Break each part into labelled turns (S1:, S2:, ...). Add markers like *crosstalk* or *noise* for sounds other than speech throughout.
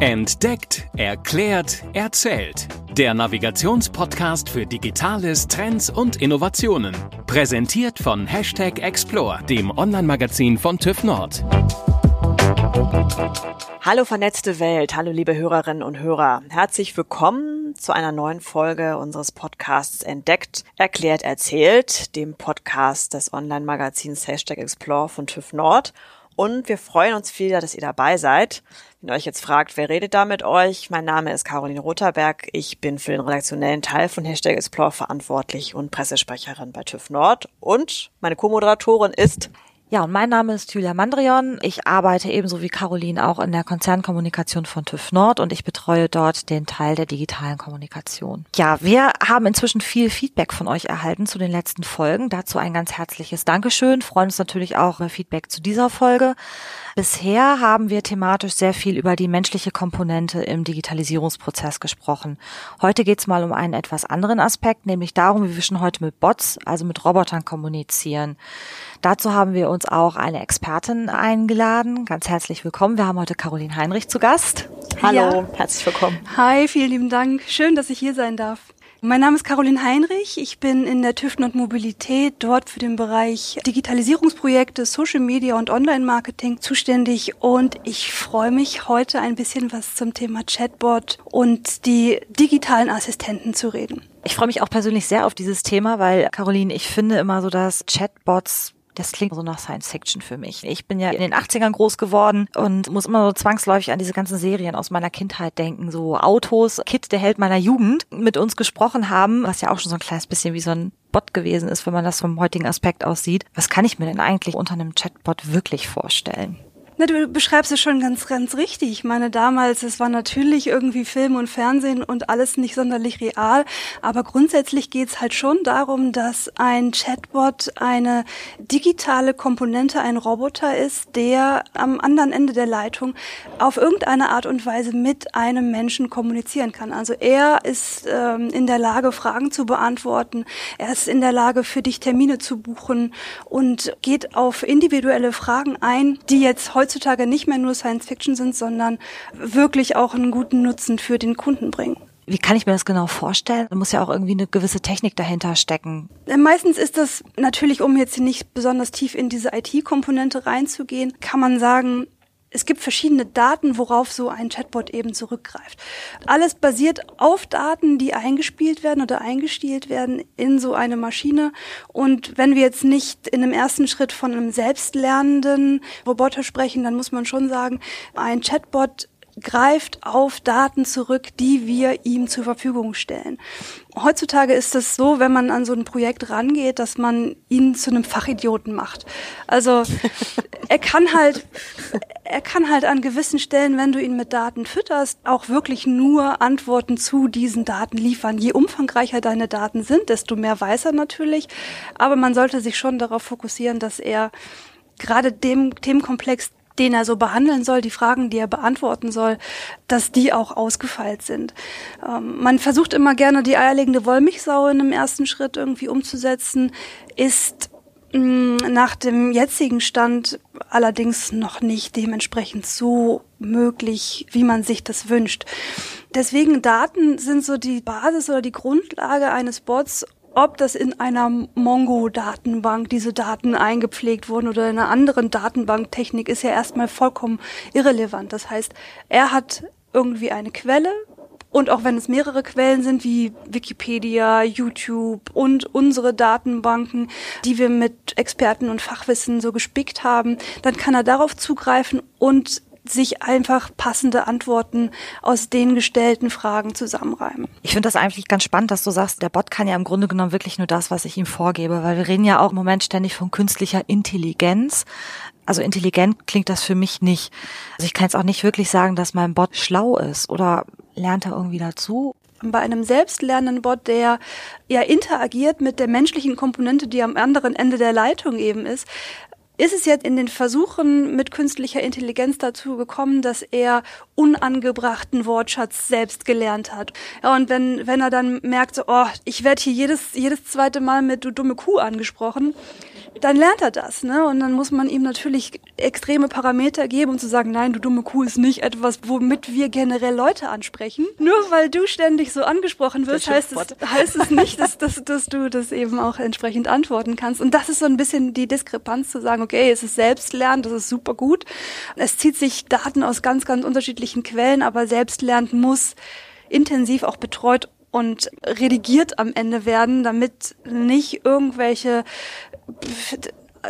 S1: Entdeckt, erklärt, erzählt. Der Navigationspodcast für Digitales, Trends und Innovationen. Präsentiert von Hashtag Explore, dem Online-Magazin von TÜV Nord.
S2: Hallo vernetzte Welt, hallo liebe Hörerinnen und Hörer. Herzlich willkommen zu einer neuen Folge unseres Podcasts Entdeckt, Erklärt, Erzählt, dem Podcast des Online-Magazins Hashtag Explore von TÜV Nord. Und wir freuen uns viel, dass ihr dabei seid. Wenn ihr euch jetzt fragt, wer redet da mit euch? Mein Name ist Caroline Rotherberg. Ich bin für den redaktionellen Teil von Hashtag Explore verantwortlich und Pressesprecherin bei TÜV Nord. Und meine Co-Moderatorin ist
S3: ja, und mein Name ist Julia Mandrion. Ich arbeite ebenso wie Caroline auch in der Konzernkommunikation von TÜV Nord und ich betreue dort den Teil der digitalen Kommunikation. Ja, wir haben inzwischen viel Feedback von euch erhalten zu den letzten Folgen. Dazu ein ganz herzliches Dankeschön. Freuen uns natürlich auch über Feedback zu dieser Folge. Bisher haben wir thematisch sehr viel über die menschliche Komponente im Digitalisierungsprozess gesprochen. Heute geht es mal um einen etwas anderen Aspekt, nämlich darum, wie wir schon heute mit Bots, also mit Robotern kommunizieren. Dazu haben wir uns auch eine Expertin eingeladen. Ganz herzlich willkommen. Wir haben heute Caroline Heinrich zu Gast.
S2: Hallo, ja. herzlich willkommen.
S4: Hi, vielen lieben Dank. Schön, dass ich hier sein darf. Mein Name ist Caroline Heinrich. Ich bin in der TÜV Nord Mobilität dort für den Bereich Digitalisierungsprojekte, Social Media und Online-Marketing zuständig und ich freue mich heute ein bisschen was zum Thema Chatbot und die digitalen Assistenten zu reden.
S3: Ich freue mich auch persönlich sehr auf dieses Thema, weil Caroline, ich finde immer so, dass Chatbots das klingt so nach Science Fiction für mich. Ich bin ja in den 80ern groß geworden und muss immer so zwangsläufig an diese ganzen Serien aus meiner Kindheit denken. So Autos, Kid, der Held meiner Jugend, mit uns gesprochen haben, was ja auch schon so ein kleines bisschen wie so ein Bot gewesen ist, wenn man das vom heutigen Aspekt aus sieht. Was kann ich mir denn eigentlich unter einem Chatbot wirklich vorstellen?
S4: Na, du beschreibst es schon ganz, ganz richtig. Ich meine, damals, es war natürlich irgendwie Film und Fernsehen und alles nicht sonderlich real. Aber grundsätzlich geht's halt schon darum, dass ein Chatbot eine digitale Komponente, ein Roboter ist, der am anderen Ende der Leitung auf irgendeine Art und Weise mit einem Menschen kommunizieren kann. Also er ist ähm, in der Lage, Fragen zu beantworten. Er ist in der Lage, für dich Termine zu buchen und geht auf individuelle Fragen ein, die jetzt heute heutzutage nicht mehr nur Science Fiction sind, sondern wirklich auch einen guten Nutzen für den Kunden bringen.
S3: Wie kann ich mir das genau vorstellen? Da muss ja auch irgendwie eine gewisse Technik dahinter stecken.
S4: Meistens ist das natürlich, um jetzt nicht besonders tief in diese IT-Komponente reinzugehen, kann man sagen, es gibt verschiedene Daten, worauf so ein Chatbot eben zurückgreift. Alles basiert auf Daten, die eingespielt werden oder eingestielt werden in so eine Maschine. Und wenn wir jetzt nicht in einem ersten Schritt von einem selbstlernenden Roboter sprechen, dann muss man schon sagen, ein Chatbot greift auf Daten zurück, die wir ihm zur Verfügung stellen. Heutzutage ist es so, wenn man an so ein Projekt rangeht, dass man ihn zu einem Fachidioten macht. Also *laughs* er kann halt, er kann halt an gewissen Stellen, wenn du ihn mit Daten fütterst, auch wirklich nur Antworten zu diesen Daten liefern. Je umfangreicher deine Daten sind, desto mehr weiß er natürlich. Aber man sollte sich schon darauf fokussieren, dass er gerade dem Themenkomplex, den er so behandeln soll, die Fragen, die er beantworten soll, dass die auch ausgefeilt sind. Ähm, man versucht immer gerne die eierlegende Wollmilchsau in einem ersten Schritt irgendwie umzusetzen, ist mm, nach dem jetzigen Stand allerdings noch nicht dementsprechend so möglich, wie man sich das wünscht. Deswegen Daten sind so die Basis oder die Grundlage eines Bots ob das in einer Mongo-Datenbank diese Daten eingepflegt wurden oder in einer anderen Datenbanktechnik, ist ja erstmal vollkommen irrelevant. Das heißt, er hat irgendwie eine Quelle, und auch wenn es mehrere Quellen sind, wie Wikipedia, YouTube und unsere Datenbanken, die wir mit Experten und Fachwissen so gespickt haben, dann kann er darauf zugreifen und sich einfach passende Antworten aus den gestellten Fragen zusammenreimen.
S3: Ich finde das eigentlich ganz spannend, dass du sagst, der Bot kann ja im Grunde genommen wirklich nur das, was ich ihm vorgebe, weil wir reden ja auch im Moment ständig von künstlicher Intelligenz. Also intelligent klingt das für mich nicht. Also ich kann jetzt auch nicht wirklich sagen, dass mein Bot schlau ist oder lernt er irgendwie dazu
S4: bei einem selbstlernenden Bot, der ja interagiert mit der menschlichen Komponente, die am anderen Ende der Leitung eben ist, ist es jetzt in den Versuchen mit künstlicher Intelligenz dazu gekommen, dass er unangebrachten Wortschatz selbst gelernt hat. Ja, und wenn, wenn er dann merkt, so, oh, ich werde hier jedes, jedes zweite Mal mit du dumme Kuh angesprochen, dann lernt er das, ne? Und dann muss man ihm natürlich extreme Parameter geben, um zu sagen, nein, du dumme Kuh ist nicht etwas, womit wir generell Leute ansprechen. Nur weil du ständig so angesprochen wirst, heißt es, *laughs* heißt es nicht, dass, dass, dass du das eben auch entsprechend antworten kannst. Und das ist so ein bisschen die Diskrepanz zu sagen, okay, es ist Selbstlernen, das ist super gut. Es zieht sich Daten aus ganz, ganz unterschiedlichen Quellen, aber Selbstlernen muss intensiv auch betreut und redigiert am Ende werden, damit nicht irgendwelche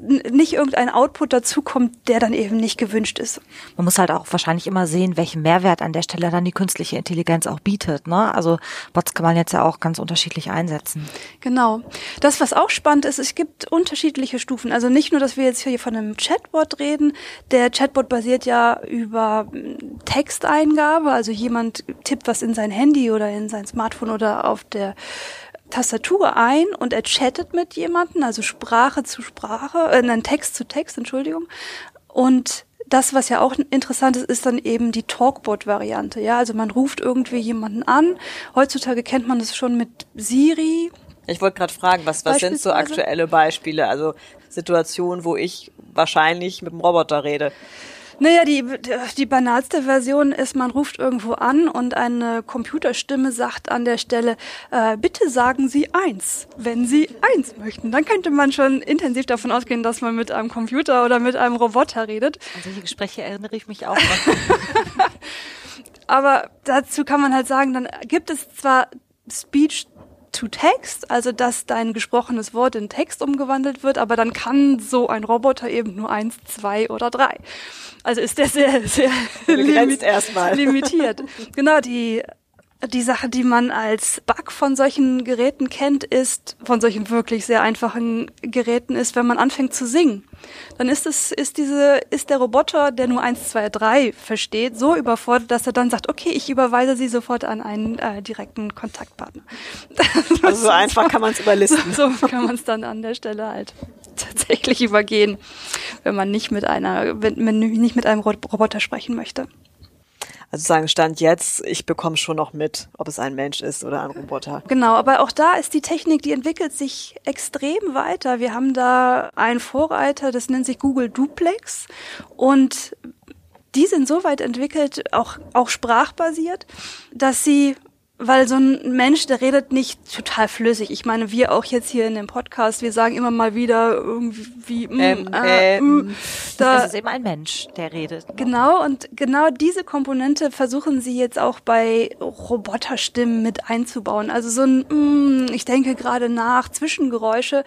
S4: nicht irgendein Output dazukommt, der dann eben nicht gewünscht ist.
S3: Man muss halt auch wahrscheinlich immer sehen, welchen Mehrwert an der Stelle dann die künstliche Intelligenz auch bietet. Ne? Also Bots kann man jetzt ja auch ganz unterschiedlich einsetzen.
S4: Genau. Das, was auch spannend ist, es gibt unterschiedliche Stufen. Also nicht nur, dass wir jetzt hier von einem Chatbot reden. Der Chatbot basiert ja über hm, Texteingabe. Also jemand tippt was in sein Handy oder in sein Smartphone oder auf der Tastatur ein und er chattet mit jemandem, also Sprache zu Sprache, äh, nein, Text zu Text, Entschuldigung. Und das, was ja auch interessant ist, ist dann eben die Talkbot-Variante. Ja, also man ruft irgendwie jemanden an. Heutzutage kennt man das schon mit Siri.
S2: Ich wollte gerade fragen, was, was sind so aktuelle Beispiele? Also Situationen, wo ich wahrscheinlich mit dem Roboter rede.
S4: Naja, die, die banalste Version ist, man ruft irgendwo an und eine Computerstimme sagt an der Stelle, äh, bitte sagen Sie eins, wenn Sie eins möchten. Dann könnte man schon intensiv davon ausgehen, dass man mit einem Computer oder mit einem Roboter redet.
S3: An solche Gespräche erinnere ich mich auch. *laughs*
S4: Aber dazu kann man halt sagen, dann gibt es zwar Speech to Text, also dass dein gesprochenes Wort in Text umgewandelt wird, aber dann kann so ein Roboter eben nur eins, zwei oder drei. Also ist der sehr, sehr limit
S2: erstmal.
S4: limitiert. *laughs* genau, die die Sache, die man als Bug von solchen Geräten kennt, ist, von solchen wirklich sehr einfachen Geräten ist, wenn man anfängt zu singen. Dann ist es, ist diese, ist der Roboter, der nur eins, zwei, drei versteht, so überfordert, dass er dann sagt, okay, ich überweise sie sofort an einen äh, direkten Kontaktpartner. *laughs*
S2: Also so einfach kann man es überlisten.
S4: So, *laughs* so kann man es dann an der Stelle halt tatsächlich übergehen, wenn man nicht mit einer, wenn man nicht mit einem Roboter sprechen möchte.
S2: Also sagen Stand jetzt, ich bekomme schon noch mit, ob es ein Mensch ist oder ein Roboter.
S4: Genau, aber auch da ist die Technik, die entwickelt sich extrem weiter. Wir haben da einen Vorreiter, das nennt sich Google Duplex und die sind so weit entwickelt, auch, auch sprachbasiert, dass sie weil so ein Mensch, der redet nicht total flüssig. Ich meine, wir auch jetzt hier in dem Podcast, wir sagen immer mal wieder irgendwie, mm, ähm,
S3: äh, mm, da, das ist eben ein Mensch, der redet.
S4: Genau, und genau diese Komponente versuchen sie jetzt auch bei Roboterstimmen mit einzubauen. Also so ein, mm, ich denke gerade nach, Zwischengeräusche,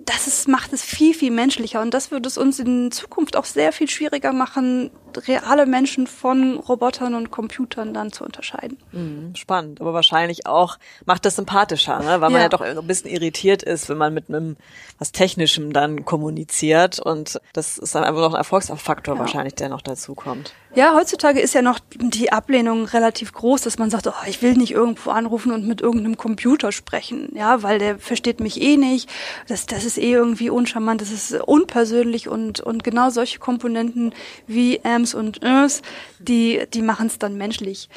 S4: das ist, macht es viel, viel menschlicher. Und das wird es uns in Zukunft auch sehr viel schwieriger machen, reale Menschen von Robotern und Computern dann zu unterscheiden.
S2: Mhm, spannend, aber wahrscheinlich auch macht das sympathischer, ne? weil man ja. ja doch ein bisschen irritiert ist, wenn man mit einem was Technischem dann kommuniziert und das ist dann einfach noch ein Erfolgsfaktor ja. wahrscheinlich, der noch dazu kommt.
S4: Ja, heutzutage ist ja noch die Ablehnung relativ groß, dass man sagt, oh, ich will nicht irgendwo anrufen und mit irgendeinem Computer sprechen, ja, weil der versteht mich eh nicht. Das, das ist eh irgendwie uncharmant, das ist unpersönlich und, und genau solche Komponenten wie Ams und Ös, die, die machen es dann menschlich.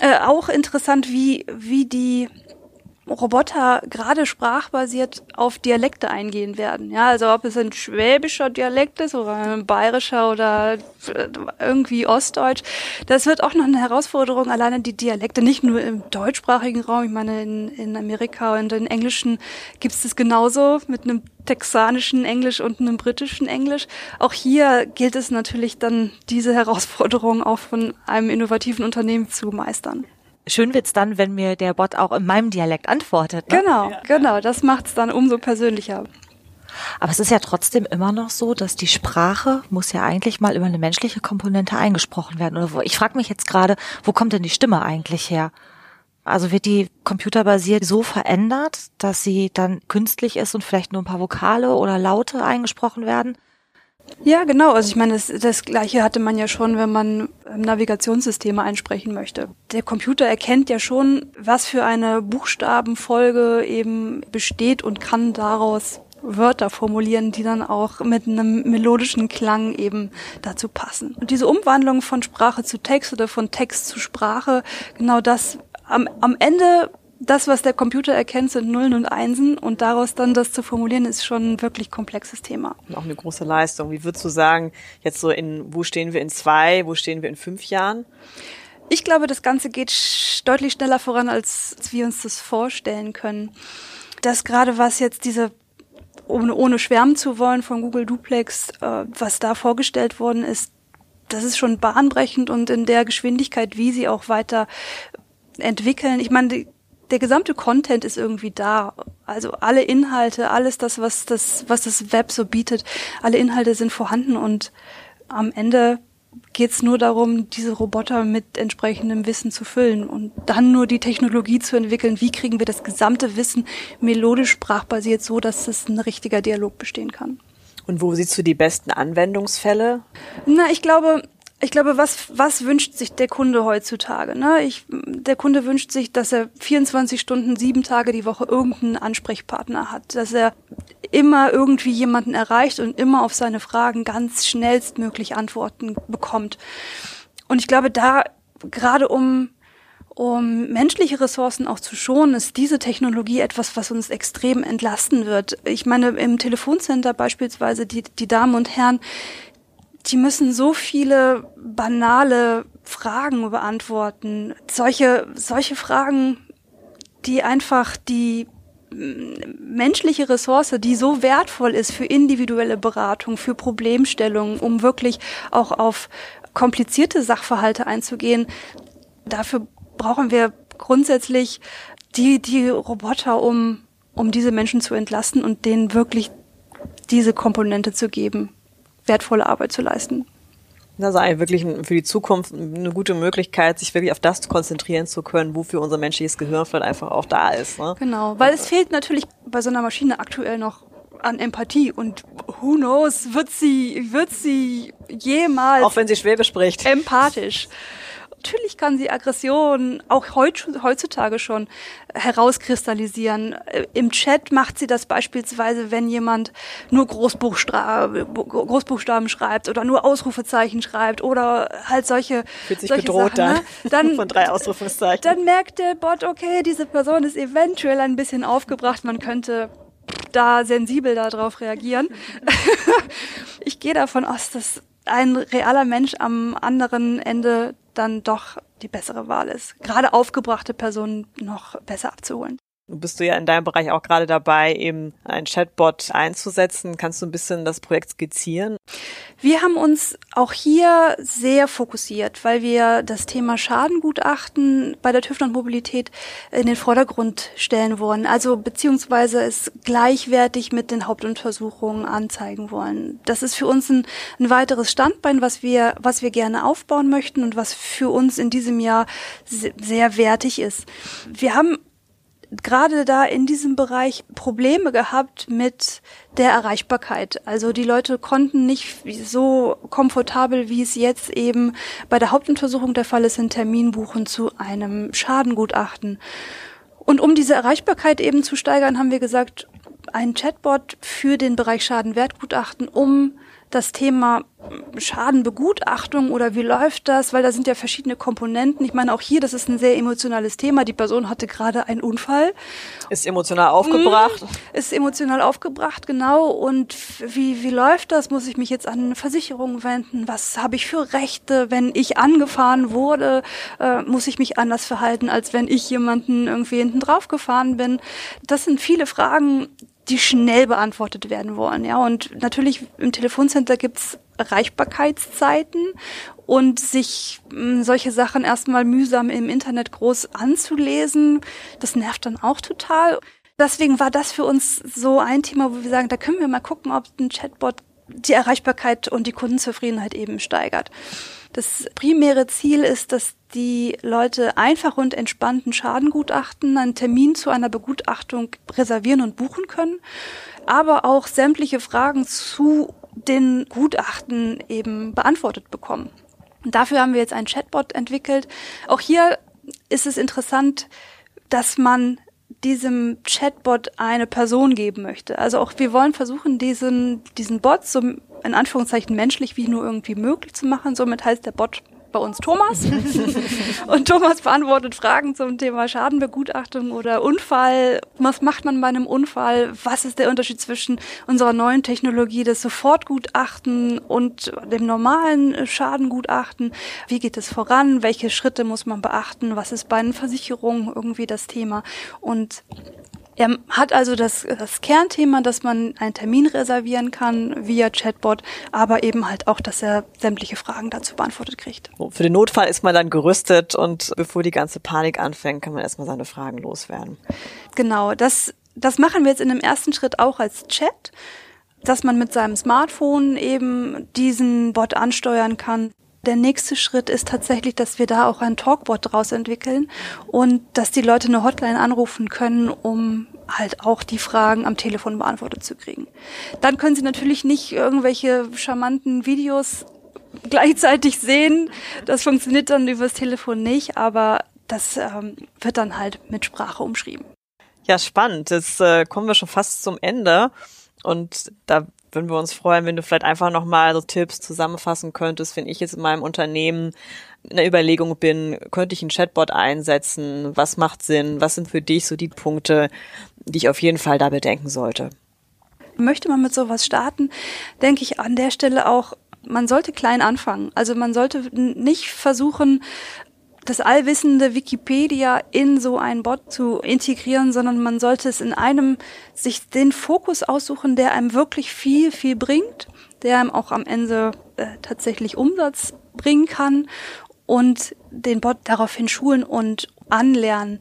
S4: Äh, auch interessant, wie, wie die Roboter gerade sprachbasiert auf Dialekte eingehen werden. Ja, also ob es ein schwäbischer Dialekt ist oder ein bayerischer oder irgendwie ostdeutsch. Das wird auch noch eine Herausforderung, alleine die Dialekte, nicht nur im deutschsprachigen Raum. Ich meine, in, in Amerika und in Englischen gibt es das genauso mit einem texanischen Englisch und einem britischen Englisch. Auch hier gilt es natürlich dann, diese Herausforderung auch von einem innovativen Unternehmen zu meistern
S3: schön wird's dann, wenn mir der Bot auch in meinem Dialekt antwortet.
S4: Ne? Genau, ja. genau. Das macht's dann umso persönlicher.
S3: Aber es ist ja trotzdem immer noch so, dass die Sprache muss ja eigentlich mal über eine menschliche Komponente eingesprochen werden. Oder ich frage mich jetzt gerade, wo kommt denn die Stimme eigentlich her? Also wird die computerbasiert so verändert, dass sie dann künstlich ist und vielleicht nur ein paar Vokale oder Laute eingesprochen werden?
S4: Ja, genau. Also ich meine, das, das Gleiche hatte man ja schon, wenn man Navigationssysteme einsprechen möchte. Der Computer erkennt ja schon, was für eine Buchstabenfolge eben besteht und kann daraus Wörter formulieren, die dann auch mit einem melodischen Klang eben dazu passen. Und diese Umwandlung von Sprache zu Text oder von Text zu Sprache, genau das am, am Ende das, was der Computer erkennt, sind Nullen und Einsen und daraus dann das zu formulieren, ist schon ein wirklich komplexes Thema.
S2: auch eine große Leistung. Wie würdest du sagen, jetzt so in, wo stehen wir in zwei, wo stehen wir in fünf Jahren?
S4: Ich glaube, das Ganze geht deutlich schneller voran, als, als wir uns das vorstellen können. Das gerade was jetzt diese ohne, ohne schwärmen zu wollen von Google Duplex, äh, was da vorgestellt worden ist, das ist schon bahnbrechend und in der Geschwindigkeit, wie sie auch weiter entwickeln. Ich meine, die, der gesamte Content ist irgendwie da. Also alle Inhalte, alles das, was das, was das Web so bietet, alle Inhalte sind vorhanden und am Ende geht's nur darum, diese Roboter mit entsprechendem Wissen zu füllen und dann nur die Technologie zu entwickeln. Wie kriegen wir das gesamte Wissen melodisch sprachbasiert so, dass es ein richtiger Dialog bestehen kann?
S2: Und wo siehst du die besten Anwendungsfälle?
S4: Na, ich glaube, ich glaube, was, was wünscht sich der Kunde heutzutage? Ne? Ich, der Kunde wünscht sich, dass er 24 Stunden, sieben Tage die Woche irgendeinen Ansprechpartner hat, dass er immer irgendwie jemanden erreicht und immer auf seine Fragen ganz schnellstmöglich Antworten bekommt. Und ich glaube, da gerade um um menschliche Ressourcen auch zu schonen, ist diese Technologie etwas, was uns extrem entlasten wird. Ich meine, im Telefoncenter beispielsweise, die, die Damen und Herren, die müssen so viele banale Fragen beantworten. Solche, solche Fragen, die einfach die mm, menschliche Ressource, die so wertvoll ist für individuelle Beratung, für Problemstellungen, um wirklich auch auf komplizierte Sachverhalte einzugehen, dafür brauchen wir grundsätzlich die, die Roboter, um, um diese Menschen zu entlasten und denen wirklich diese Komponente zu geben wertvolle Arbeit zu leisten.
S2: Das ist eigentlich wirklich für die Zukunft eine gute Möglichkeit, sich wirklich auf das konzentrieren zu können, wofür unser menschliches Gehirn vielleicht einfach auch da ist. Ne?
S4: Genau, weil es fehlt natürlich bei so einer Maschine aktuell noch an Empathie und who knows, wird sie, wird sie jemals.
S2: Auch wenn sie Schwäbisch spricht.
S4: Empathisch natürlich kann sie Aggression auch heutzutage schon herauskristallisieren. Äh, Im Chat macht sie das beispielsweise, wenn jemand nur Großbuchstaben schreibt oder nur Ausrufezeichen schreibt oder halt solche.
S2: Fühlt sich
S4: solche
S2: bedroht
S4: Sachen, ne? dann. *laughs*
S2: Von drei Ausrufezeichen.
S4: Dann merkt der Bot, okay, diese Person ist eventuell ein bisschen aufgebracht, man könnte da sensibel darauf reagieren. *laughs* ich gehe davon aus, dass ein realer Mensch am anderen Ende dann doch die bessere Wahl ist. Gerade aufgebrachte Personen noch besser abzuholen.
S2: Bist du ja in deinem Bereich auch gerade dabei, eben ein Chatbot einzusetzen. Kannst du ein bisschen das Projekt skizzieren?
S4: Wir haben uns auch hier sehr fokussiert, weil wir das Thema Schadengutachten bei der TÜV und Mobilität in den Vordergrund stellen wollen. Also beziehungsweise es gleichwertig mit den Hauptuntersuchungen anzeigen wollen. Das ist für uns ein, ein weiteres Standbein, was wir, was wir gerne aufbauen möchten und was für uns in diesem Jahr sehr wertig ist. Wir haben gerade da in diesem Bereich Probleme gehabt mit der Erreichbarkeit. Also die Leute konnten nicht so komfortabel, wie es jetzt eben bei der Hauptuntersuchung der Fall ist, einen Termin buchen zu einem Schadengutachten. Und um diese Erreichbarkeit eben zu steigern, haben wir gesagt, ein Chatbot für den Bereich Schadenwertgutachten, um das Thema Schadenbegutachtung oder wie läuft das? Weil da sind ja verschiedene Komponenten. Ich meine, auch hier, das ist ein sehr emotionales Thema. Die Person hatte gerade einen Unfall.
S2: Ist emotional aufgebracht.
S4: Mhm, ist emotional aufgebracht, genau. Und wie, wie läuft das? Muss ich mich jetzt an eine Versicherung wenden? Was habe ich für Rechte? Wenn ich angefahren wurde, äh, muss ich mich anders verhalten, als wenn ich jemanden irgendwie hinten drauf gefahren bin? Das sind viele Fragen, die schnell beantwortet werden wollen. Ja, und natürlich im Telefoncenter gibt's Erreichbarkeitszeiten und sich mh, hm, solche Sachen erstmal mühsam im Internet groß anzulesen, das nervt dann auch total. Deswegen war das für uns so ein Thema, wo wir sagen, da können wir mal gucken, ob ein Chatbot die Erreichbarkeit und die Kundenzufriedenheit eben steigert. Das primäre Ziel ist, dass die Leute einfach und entspannten Schadengutachten, einen Termin zu einer Begutachtung reservieren und buchen können, aber auch sämtliche Fragen zu den Gutachten eben beantwortet bekommen. Und dafür haben wir jetzt einen Chatbot entwickelt. Auch hier ist es interessant, dass man diesem Chatbot eine Person geben möchte. Also auch wir wollen versuchen, diesen, diesen Bot so in Anführungszeichen menschlich wie nur irgendwie möglich zu machen. Somit heißt der Bot bei uns Thomas. *laughs* und Thomas beantwortet Fragen zum Thema Schadenbegutachtung oder Unfall. Was macht man bei einem Unfall? Was ist der Unterschied zwischen unserer neuen Technologie des Sofortgutachten und dem normalen Schadengutachten? Wie geht es voran? Welche Schritte muss man beachten? Was ist bei einer Versicherung irgendwie das Thema? Und er hat also das, das Kernthema, dass man einen Termin reservieren kann via Chatbot, aber eben halt auch, dass er sämtliche Fragen dazu beantwortet kriegt.
S2: Für den Notfall ist man dann gerüstet und bevor die ganze Panik anfängt, kann man erstmal seine Fragen loswerden.
S4: Genau, das, das machen wir jetzt in dem ersten Schritt auch als Chat dass man mit seinem Smartphone eben diesen Bot ansteuern kann. Der nächste Schritt ist tatsächlich, dass wir da auch ein Talkbot draus entwickeln und dass die Leute eine Hotline anrufen können, um halt auch die Fragen am Telefon beantwortet zu kriegen. Dann können sie natürlich nicht irgendwelche charmanten Videos *laughs* gleichzeitig sehen. Das funktioniert dann übers Telefon nicht, aber das ähm, wird dann halt mit Sprache umschrieben.
S2: Ja, spannend. Jetzt äh, kommen wir schon fast zum Ende. Und da würden wir uns freuen, wenn du vielleicht einfach nochmal so Tipps zusammenfassen könntest, wenn ich jetzt in meinem Unternehmen in der Überlegung bin, könnte ich einen Chatbot einsetzen? Was macht Sinn? Was sind für dich so die Punkte, die ich auf jeden Fall da bedenken sollte?
S4: Möchte man mit sowas starten, denke ich an der Stelle auch, man sollte klein anfangen. Also man sollte nicht versuchen, das allwissende Wikipedia in so einen Bot zu integrieren, sondern man sollte es in einem sich den Fokus aussuchen, der einem wirklich viel, viel bringt, der einem auch am Ende äh, tatsächlich Umsatz bringen kann und den Bot daraufhin schulen und anlernen.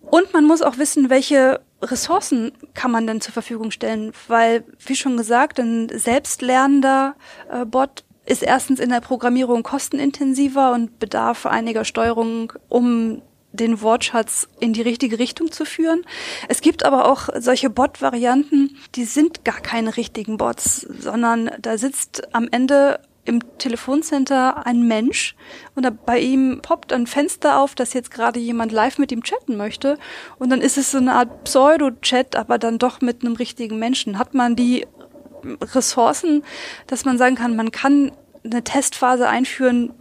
S4: Und man muss auch wissen, welche Ressourcen kann man denn zur Verfügung stellen, weil, wie schon gesagt, ein selbstlernender äh, Bot ist erstens in der Programmierung kostenintensiver und bedarf einiger Steuerung, um den Wortschatz in die richtige Richtung zu führen. Es gibt aber auch solche Bot-Varianten, die sind gar keine richtigen Bots, sondern da sitzt am Ende im Telefoncenter ein Mensch und bei ihm poppt ein Fenster auf, dass jetzt gerade jemand live mit ihm chatten möchte und dann ist es so eine Art Pseudo-Chat, aber dann doch mit einem richtigen Menschen. Hat man die Ressourcen, dass man sagen kann, man kann eine Testphase einführen,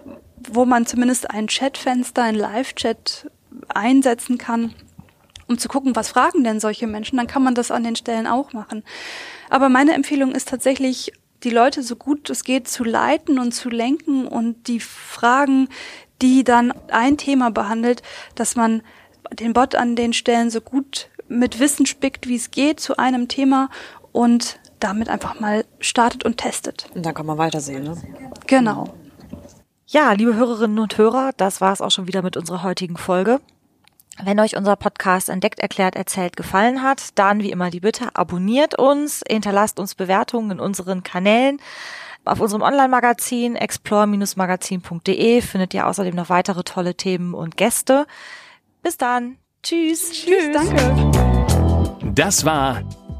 S4: wo man zumindest ein Chatfenster, ein Live-Chat einsetzen kann, um zu gucken, was fragen denn solche Menschen, dann kann man das an den Stellen auch machen. Aber meine Empfehlung ist tatsächlich, die Leute so gut es geht zu leiten und zu lenken und die Fragen, die dann ein Thema behandelt, dass man den Bot an den Stellen so gut mit Wissen spickt, wie es geht zu einem Thema und damit einfach mal startet und testet.
S2: Und dann kann man weitersehen, ne?
S4: Genau.
S3: Ja, liebe Hörerinnen und Hörer, das war es auch schon wieder mit unserer heutigen Folge. Wenn euch unser Podcast Entdeckt, Erklärt, Erzählt gefallen hat, dann wie immer die Bitte, abonniert uns, hinterlasst uns Bewertungen in unseren Kanälen. Auf unserem Online-Magazin explore-magazin.de findet ihr außerdem noch weitere tolle Themen und Gäste. Bis dann. Tschüss.
S4: Tschüss. Danke.
S1: Das war